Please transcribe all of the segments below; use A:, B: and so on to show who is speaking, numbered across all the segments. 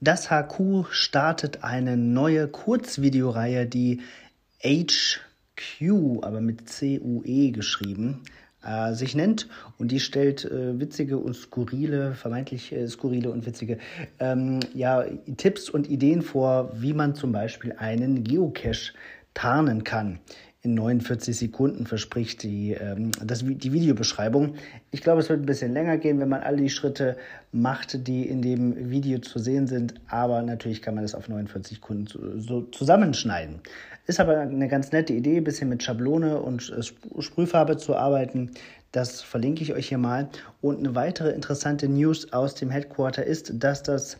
A: Das HQ startet eine neue Kurzvideoreihe, die HQ, aber mit C-U-E geschrieben, äh, sich nennt. Und die stellt äh, witzige und skurrile, vermeintlich äh, skurrile und witzige ähm, ja, Tipps und Ideen vor, wie man zum Beispiel einen Geocache tarnen kann in 49 Sekunden verspricht die, ähm, das, die Videobeschreibung. Ich glaube, es wird ein bisschen länger gehen, wenn man all die Schritte macht, die in dem Video zu sehen sind. Aber natürlich kann man das auf 49 Sekunden so zusammenschneiden. Ist aber eine ganz nette Idee, ein bisschen mit Schablone und Sprühfarbe zu arbeiten. Das verlinke ich euch hier mal. Und eine weitere interessante News aus dem Headquarter ist, dass das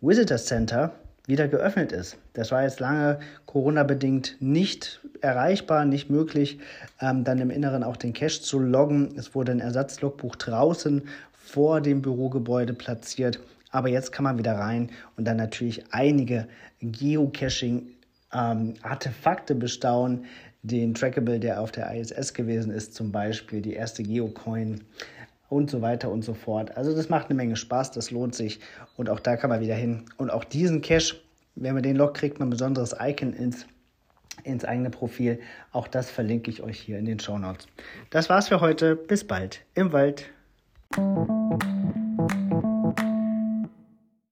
A: Visitor Center wieder geöffnet ist. Das war jetzt lange Corona-bedingt nicht erreichbar, nicht möglich, ähm, dann im Inneren auch den Cache zu loggen. Es wurde ein Ersatzlogbuch draußen vor dem Bürogebäude platziert. Aber jetzt kann man wieder rein und dann natürlich einige Geocaching-Artefakte ähm, bestaunen. Den Trackable, der auf der ISS gewesen ist, zum Beispiel die erste Geocoin und so weiter und so fort. Also das macht eine Menge Spaß, das lohnt sich und auch da kann man wieder hin. Und auch diesen Cache wenn man den Log kriegt, man ein besonderes Icon ins, ins eigene Profil. Auch das verlinke ich euch hier in den Show Notes. Das war's für heute. Bis bald im Wald.